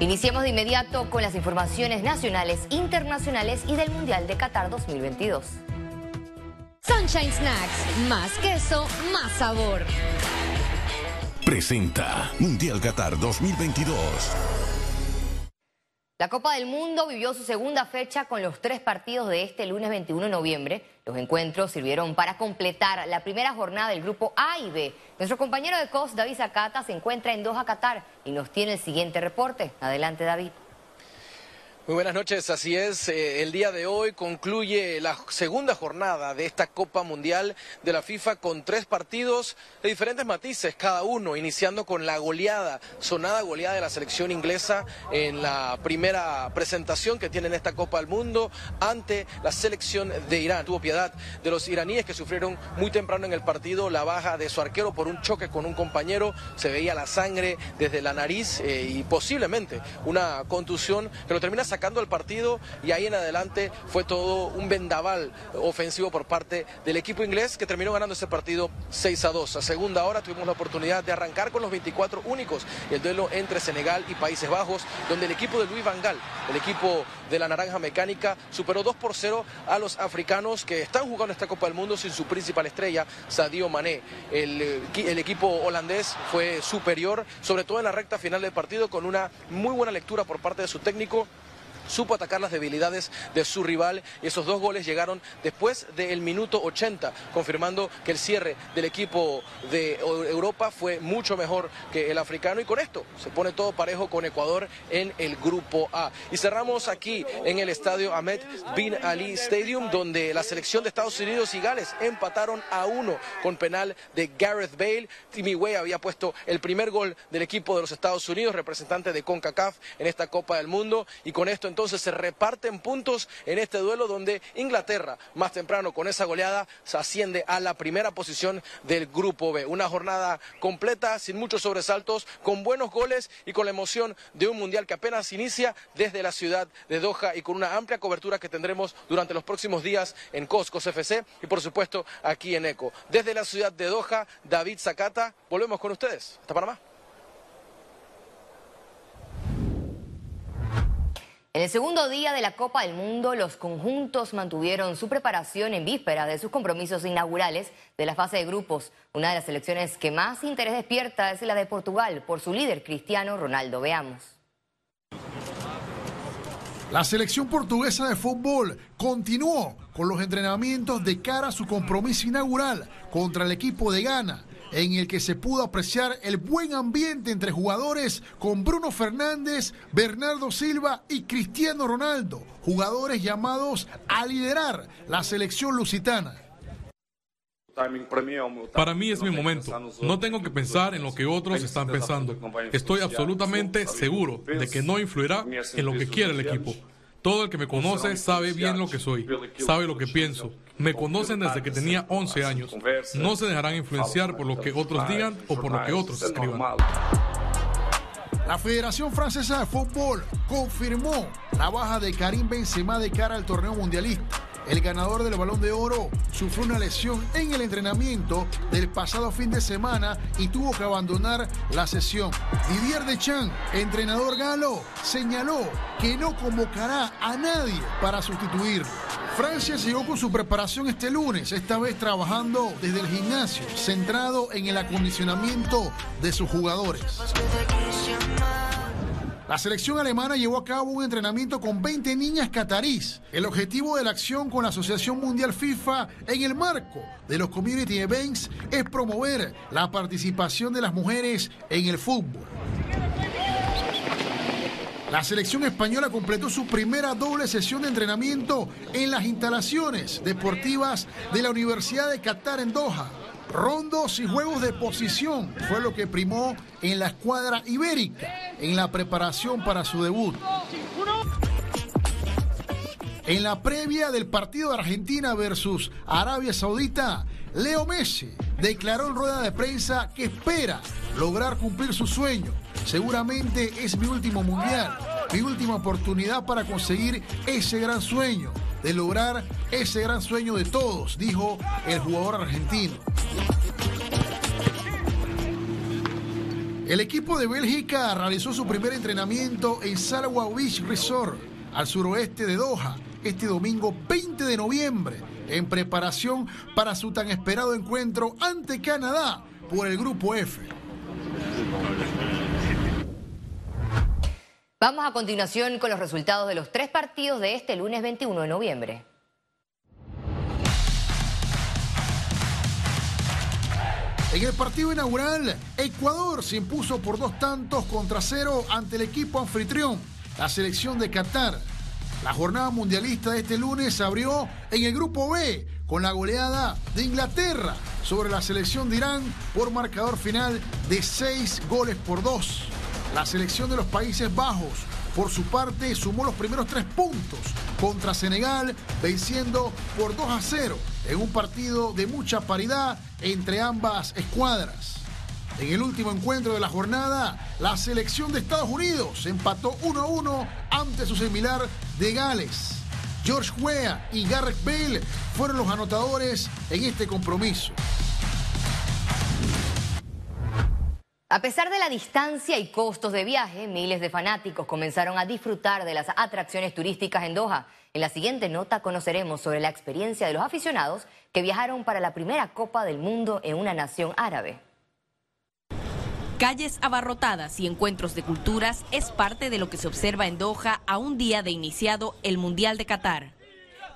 Iniciemos de inmediato con las informaciones nacionales, internacionales y del Mundial de Qatar 2022. Sunshine Snacks, más queso, más sabor. Presenta Mundial Qatar 2022. La Copa del Mundo vivió su segunda fecha con los tres partidos de este lunes 21 de noviembre. Los encuentros sirvieron para completar la primera jornada del grupo A y B. Nuestro compañero de COS, David Zacata, se encuentra en Doha, Qatar y nos tiene el siguiente reporte. Adelante, David. Muy buenas noches, así es. Eh, el día de hoy concluye la segunda jornada de esta Copa Mundial de la FIFA con tres partidos de diferentes matices, cada uno, iniciando con la goleada, sonada goleada de la selección inglesa en la primera presentación que tiene en esta Copa del Mundo ante la selección de Irán. Tuvo piedad de los iraníes que sufrieron muy temprano en el partido la baja de su arquero por un choque con un compañero. Se veía la sangre desde la nariz eh, y posiblemente una contusión que lo termina sacando el partido y ahí en adelante fue todo un vendaval ofensivo por parte del equipo inglés que terminó ganando ese partido 6 a 2. A segunda hora tuvimos la oportunidad de arrancar con los 24 únicos el duelo entre Senegal y Países Bajos, donde el equipo de Luis Van Gaal, el equipo de la Naranja Mecánica, superó 2 por 0 a los africanos que están jugando esta Copa del Mundo sin su principal estrella, Sadio Mané. El, el equipo holandés fue superior, sobre todo en la recta final del partido, con una muy buena lectura por parte de su técnico supo atacar las debilidades de su rival y esos dos goles llegaron después del minuto 80, confirmando que el cierre del equipo de Europa fue mucho mejor que el africano y con esto se pone todo parejo con Ecuador en el grupo A. Y cerramos aquí en el estadio Ahmed Bin Ali Stadium donde la selección de Estados Unidos y Gales empataron a uno con penal de Gareth Bale. Timmy Way había puesto el primer gol del equipo de los Estados Unidos, representante de CONCACAF en esta Copa del Mundo y con esto entonces se reparten puntos en este duelo donde Inglaterra, más temprano con esa goleada, se asciende a la primera posición del Grupo B. Una jornada completa, sin muchos sobresaltos, con buenos goles y con la emoción de un mundial que apenas inicia desde la ciudad de Doha y con una amplia cobertura que tendremos durante los próximos días en Coscos FC y por supuesto aquí en ECO. Desde la ciudad de Doha, David Zacata, volvemos con ustedes. Hasta Panamá. En el segundo día de la Copa del Mundo, los conjuntos mantuvieron su preparación en víspera de sus compromisos inaugurales de la fase de grupos. Una de las selecciones que más interés despierta es la de Portugal por su líder Cristiano Ronaldo. Veamos. La selección portuguesa de fútbol continuó con los entrenamientos de cara a su compromiso inaugural contra el equipo de Ghana en el que se pudo apreciar el buen ambiente entre jugadores con Bruno Fernández, Bernardo Silva y Cristiano Ronaldo, jugadores llamados a liderar la selección lusitana. Para mí es mi momento. No tengo que pensar en lo que otros están pensando. Estoy absolutamente seguro de que no influirá en lo que quiere el equipo. Todo el que me conoce sabe bien lo que soy, sabe lo que pienso. Me conocen desde que tenía 11 años. No se dejarán influenciar por lo que otros digan o por lo que otros escriban. La Federación Francesa de Fútbol confirmó la baja de Karim Benzema de cara al torneo mundialista. El ganador del Balón de Oro sufrió una lesión en el entrenamiento del pasado fin de semana y tuvo que abandonar la sesión. Didier Deschamps, entrenador galo, señaló que no convocará a nadie para sustituirlo. Francia siguió con su preparación este lunes, esta vez trabajando desde el gimnasio, centrado en el acondicionamiento de sus jugadores. La selección alemana llevó a cabo un entrenamiento con 20 niñas catarís. El objetivo de la acción con la Asociación Mundial FIFA en el marco de los Community Events es promover la participación de las mujeres en el fútbol. La selección española completó su primera doble sesión de entrenamiento en las instalaciones deportivas de la Universidad de Qatar en Doha. Rondos y juegos de posición fue lo que primó en la escuadra ibérica en la preparación para su debut. En la previa del partido de Argentina versus Arabia Saudita, Leo Messi declaró en rueda de prensa que espera lograr cumplir su sueño. Seguramente es mi último mundial, mi última oportunidad para conseguir ese gran sueño de lograr ese gran sueño de todos, dijo el jugador argentino. El equipo de Bélgica realizó su primer entrenamiento en Salwa Beach Resort, al suroeste de Doha, este domingo 20 de noviembre, en preparación para su tan esperado encuentro ante Canadá por el Grupo F. Vamos a continuación con los resultados de los tres partidos de este lunes 21 de noviembre. En el partido inaugural, Ecuador se impuso por dos tantos contra cero ante el equipo anfitrión, la selección de Qatar. La jornada mundialista de este lunes se abrió en el grupo B con la goleada de Inglaterra sobre la selección de Irán por marcador final de seis goles por dos. La selección de los Países Bajos, por su parte, sumó los primeros tres puntos contra Senegal, venciendo por 2 a 0 en un partido de mucha paridad entre ambas escuadras. En el último encuentro de la jornada, la selección de Estados Unidos empató 1 a 1 ante su similar de Gales. George Weah y Garrett Bale fueron los anotadores en este compromiso. A pesar de la distancia y costos de viaje, miles de fanáticos comenzaron a disfrutar de las atracciones turísticas en Doha. En la siguiente nota conoceremos sobre la experiencia de los aficionados que viajaron para la primera Copa del Mundo en una nación árabe. Calles abarrotadas y encuentros de culturas es parte de lo que se observa en Doha a un día de iniciado el Mundial de Qatar.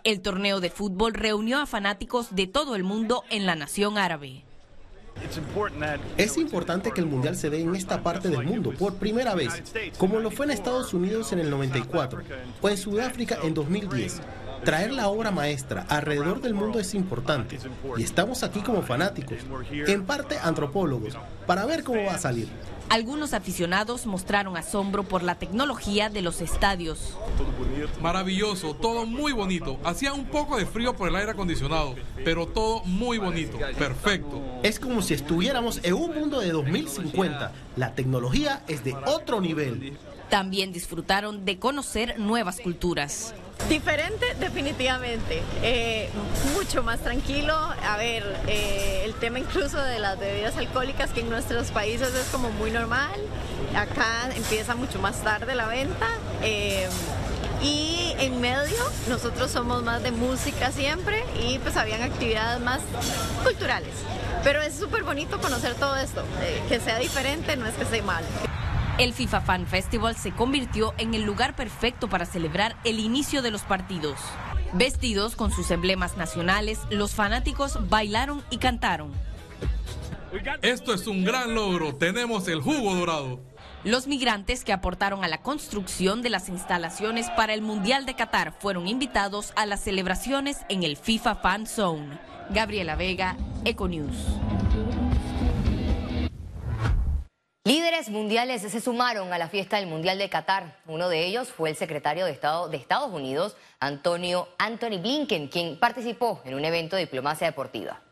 El torneo de fútbol reunió a fanáticos de todo el mundo en la nación árabe. Es importante que el Mundial se dé en esta parte del mundo por primera vez, como lo fue en Estados Unidos en el 94 o en Sudáfrica en 2010. Traer la obra maestra alrededor del mundo es importante y estamos aquí como fanáticos, en parte antropólogos, para ver cómo va a salir. Algunos aficionados mostraron asombro por la tecnología de los estadios. Maravilloso, todo muy bonito. Hacía un poco de frío por el aire acondicionado, pero todo muy bonito, perfecto. Es como si estuviéramos en un mundo de 2050. La tecnología es de otro nivel. También disfrutaron de conocer nuevas culturas. Diferente, definitivamente. Eh, mucho más tranquilo. A ver, eh, el tema incluso de las bebidas alcohólicas, que en nuestros países es como muy normal. Acá empieza mucho más tarde la venta. Eh, y en medio, nosotros somos más de música siempre y pues habían actividades más culturales. Pero es súper bonito conocer todo esto. que sea diferente no es que sea mal. El FIFA Fan Festival se convirtió en el lugar perfecto para celebrar el inicio de los partidos. Vestidos con sus emblemas nacionales, los fanáticos bailaron y cantaron. Esto es un gran logro, tenemos el jugo dorado. Los migrantes que aportaron a la construcción de las instalaciones para el Mundial de Qatar fueron invitados a las celebraciones en el FIFA Fan Zone. Gabriela Vega, Econews. Líderes mundiales se sumaron a la fiesta del Mundial de Qatar. Uno de ellos fue el secretario de Estado de Estados Unidos, Antonio Anthony Blinken, quien participó en un evento de diplomacia deportiva.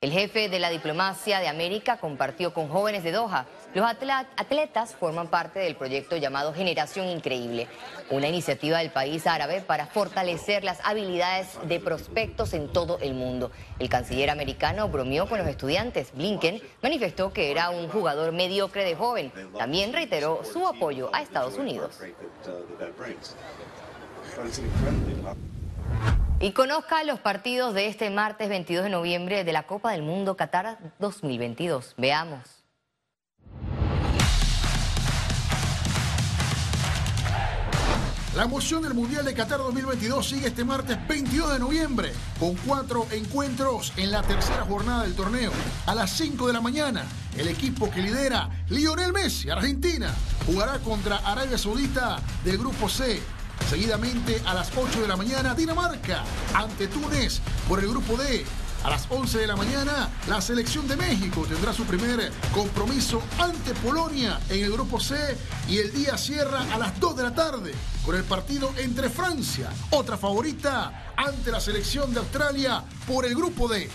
El jefe de la diplomacia de América compartió con jóvenes de Doha. Los atletas forman parte del proyecto llamado Generación Increíble, una iniciativa del país árabe para fortalecer las habilidades de prospectos en todo el mundo. El canciller americano bromeó con los estudiantes. Blinken manifestó que era un jugador mediocre de joven. También reiteró su apoyo a Estados Unidos. Y conozca los partidos de este martes 22 de noviembre de la Copa del Mundo Qatar 2022. Veamos. La emoción del Mundial de Qatar 2022 sigue este martes 22 de noviembre con cuatro encuentros en la tercera jornada del torneo. A las 5 de la mañana, el equipo que lidera Lionel Messi, Argentina, jugará contra Arabia Saudita del Grupo C Seguidamente a las 8 de la mañana, Dinamarca ante Túnez por el grupo D. A las 11 de la mañana, la selección de México tendrá su primer compromiso ante Polonia en el grupo C y el día cierra a las 2 de la tarde con el partido entre Francia, otra favorita, ante la selección de Australia por el grupo D.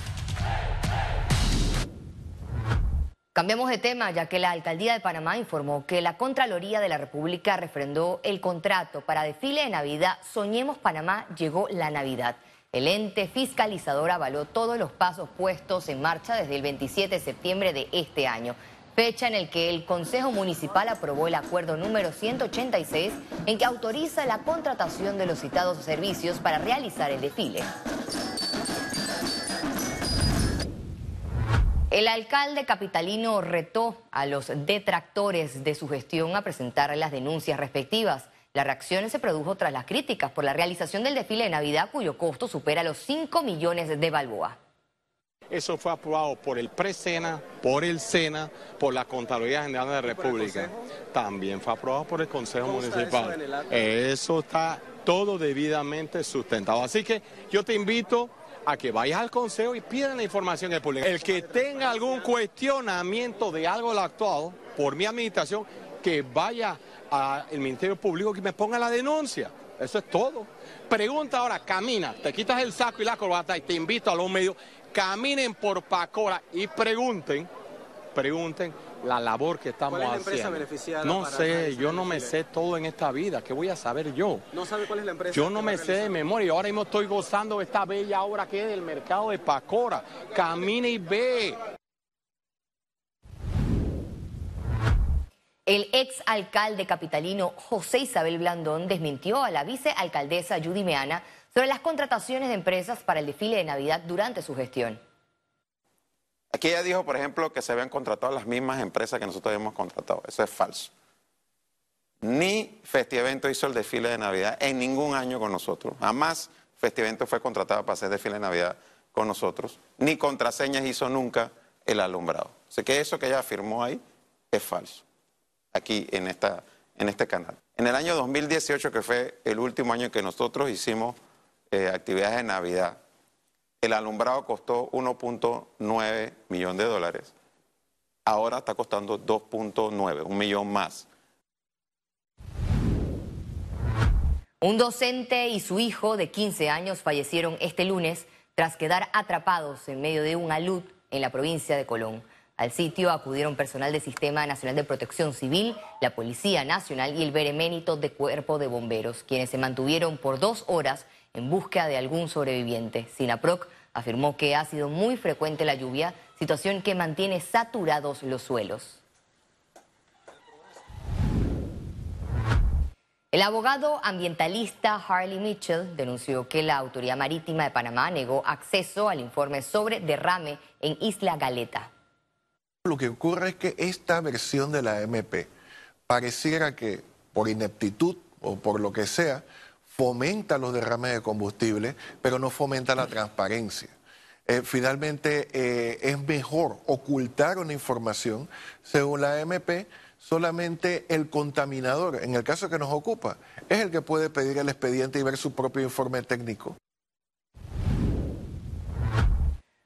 Cambiamos de tema, ya que la Alcaldía de Panamá informó que la Contraloría de la República refrendó el contrato para desfile de Navidad Soñemos Panamá llegó la Navidad. El ente fiscalizador avaló todos los pasos puestos en marcha desde el 27 de septiembre de este año. fecha en el que el Consejo Municipal aprobó el acuerdo número 186 en que autoriza la contratación de los citados servicios para realizar el desfile. El alcalde capitalino retó a los detractores de su gestión a presentar las denuncias respectivas. La reacción se produjo tras las críticas por la realización del desfile de Navidad cuyo costo supera los 5 millones de balboa. Eso fue aprobado por el Presena, por el SENA, por la Contraloría General de la República. También fue aprobado por el Consejo Municipal. Eso está todo debidamente sustentado. Así que yo te invito a que vayas al Consejo y pidan la información del público. El que tenga algún cuestionamiento de algo lo actuado por mi administración, que vaya al Ministerio Público que me ponga la denuncia. Eso es todo. Pregunta ahora, camina, te quitas el saco y la corbata y te invito a los medios caminen por Pacora y pregunten, pregunten la labor que estamos ¿Cuál es la empresa beneficiada no sé, yo no me sé todo en esta vida, ¿qué voy a saber yo? ¿No sabe cuál es la empresa? Yo no me sé de memoria, ahora mismo estoy gozando de esta bella obra que es del mercado de Pacora. Camine y ve. El ex alcalde capitalino José Isabel Blandón desmintió a la vicealcaldesa Judy Meana sobre las contrataciones de empresas para el desfile de Navidad durante su gestión. Aquí ella dijo, por ejemplo, que se habían contratado las mismas empresas que nosotros habíamos contratado. Eso es falso. Ni Festivento hizo el desfile de Navidad en ningún año con nosotros. Jamás Festivento fue contratado para hacer desfile de Navidad con nosotros. Ni contraseñas hizo nunca el alumbrado. Así que eso que ella afirmó ahí es falso. Aquí en, esta, en este canal. En el año 2018, que fue el último año que nosotros hicimos eh, actividades de Navidad, el alumbrado costó 1.9 millón de dólares. Ahora está costando 2.9, un millón más. Un docente y su hijo de 15 años fallecieron este lunes tras quedar atrapados en medio de un alud en la provincia de Colón. Al sitio acudieron personal del Sistema Nacional de Protección Civil, la Policía Nacional y el Bereménito de Cuerpo de Bomberos, quienes se mantuvieron por dos horas en busca de algún sobreviviente. Sinaproc afirmó que ha sido muy frecuente la lluvia, situación que mantiene saturados los suelos. El abogado ambientalista Harley Mitchell denunció que la Autoridad Marítima de Panamá negó acceso al informe sobre derrame en Isla Galeta. Lo que ocurre es que esta versión de la MP pareciera que por ineptitud o por lo que sea, fomenta los derrames de combustible, pero no fomenta la transparencia. Eh, finalmente, eh, es mejor ocultar una información. Según la AMP, solamente el contaminador, en el caso que nos ocupa, es el que puede pedir el expediente y ver su propio informe técnico.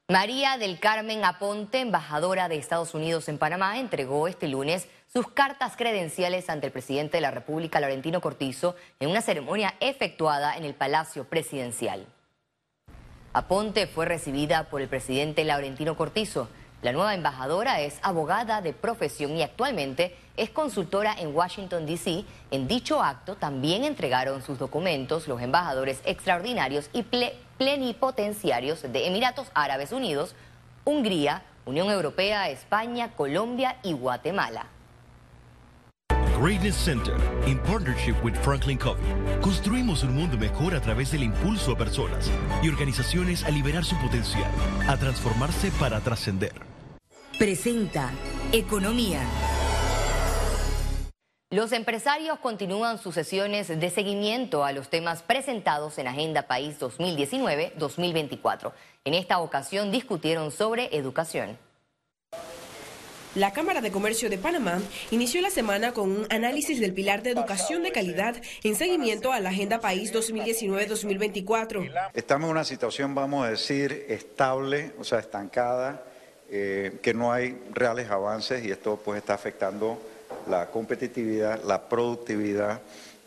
María del Carmen Aponte, embajadora de Estados Unidos en Panamá, entregó este lunes sus cartas credenciales ante el presidente de la República, Laurentino Cortizo, en una ceremonia efectuada en el Palacio Presidencial. Aponte fue recibida por el presidente Laurentino Cortizo. La nueva embajadora es abogada de profesión y actualmente es consultora en Washington, D.C. En dicho acto también entregaron sus documentos los embajadores extraordinarios y plenipotenciarios de Emiratos Árabes Unidos, Hungría, Unión Europea, España, Colombia y Guatemala. Greatness Center, in partnership with Franklin Covey, construimos un mundo mejor a través del impulso a personas y organizaciones a liberar su potencial, a transformarse para trascender. Presenta Economía. Los empresarios continúan sus sesiones de seguimiento a los temas presentados en Agenda País 2019-2024. En esta ocasión discutieron sobre educación. La Cámara de Comercio de Panamá inició la semana con un análisis del pilar de educación de calidad en seguimiento a la Agenda País 2019-2024. Estamos en una situación, vamos a decir, estable, o sea, estancada, eh, que no hay reales avances y esto pues está afectando la competitividad, la productividad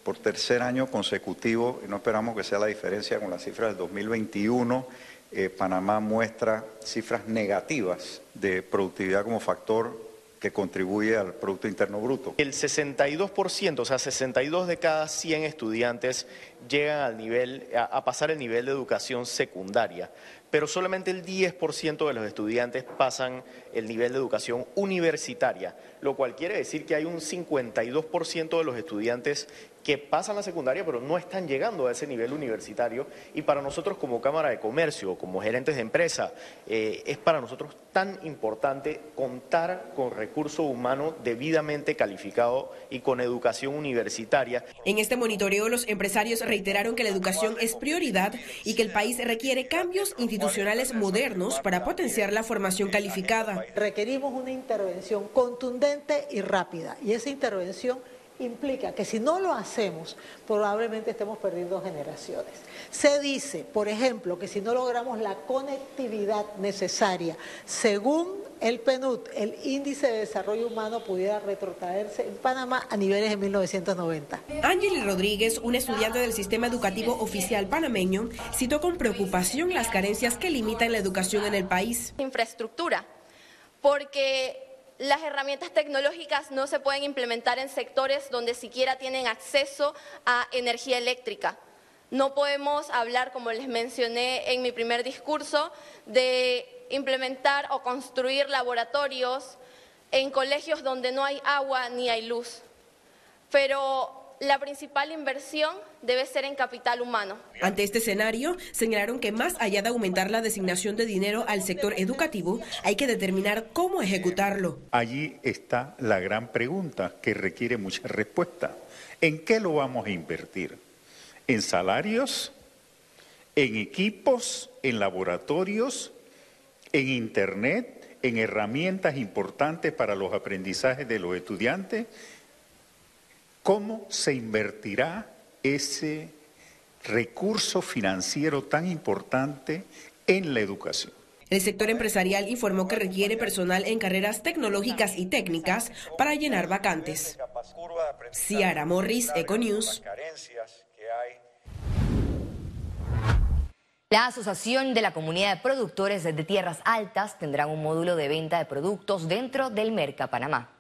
por tercer año consecutivo, y no esperamos que sea la diferencia con las cifras del 2021. Eh, Panamá muestra cifras negativas de productividad como factor que contribuye al Producto Interno Bruto. El 62%, o sea, 62 de cada 100 estudiantes llegan al nivel, a, pasar el nivel de educación secundaria, pero solamente el 10% de los estudiantes pasan el nivel de educación universitaria, lo cual quiere decir que hay un 52% de los estudiantes que pasan la secundaria pero no están llegando a ese nivel universitario y para nosotros como Cámara de Comercio, como gerentes de empresa, eh, es para nosotros tan importante contar con recurso humano debidamente calificado y con educación universitaria. En este monitoreo los empresarios reiteraron que la educación es prioridad y que el país requiere cambios institucionales modernos para potenciar la formación calificada. Requerimos una intervención contundente y rápida y esa intervención implica que si no lo hacemos, probablemente estemos perdiendo generaciones. Se dice, por ejemplo, que si no logramos la conectividad necesaria, según el PNUD, el índice de desarrollo humano pudiera retrotraerse en Panamá a niveles de 1990. Ángel Rodríguez, un estudiante del sistema educativo oficial panameño, citó con preocupación las carencias que limitan la educación en el país. Infraestructura, porque las herramientas tecnológicas no se pueden implementar en sectores donde siquiera tienen acceso a energía eléctrica. No podemos hablar, como les mencioné en mi primer discurso, de implementar o construir laboratorios en colegios donde no hay agua ni hay luz. Pero la principal inversión debe ser en capital humano. Ante este escenario, señalaron que más allá de aumentar la designación de dinero al sector educativo, hay que determinar cómo ejecutarlo. Allí está la gran pregunta que requiere mucha respuesta. ¿En qué lo vamos a invertir? ¿En salarios? ¿En equipos? ¿En laboratorios? ¿En Internet? ¿En herramientas importantes para los aprendizajes de los estudiantes? ¿Cómo se invertirá ese recurso financiero tan importante en la educación? El sector empresarial informó que requiere personal en carreras tecnológicas y técnicas para llenar vacantes. Ciara Morris, Econews. La Asociación de la Comunidad de Productores de Tierras Altas tendrá un módulo de venta de productos dentro del Merca Panamá.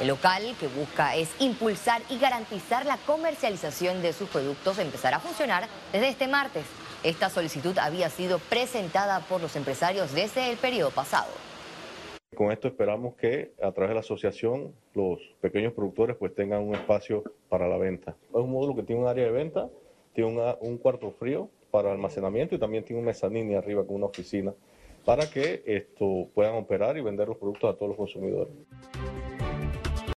El local que busca es impulsar y garantizar la comercialización de sus productos empezará a funcionar desde este martes. Esta solicitud había sido presentada por los empresarios desde el periodo pasado. Con esto esperamos que a través de la asociación los pequeños productores pues tengan un espacio para la venta. Es un módulo que tiene un área de venta, tiene un cuarto frío para almacenamiento y también tiene un mezanini arriba con una oficina para que esto puedan operar y vender los productos a todos los consumidores.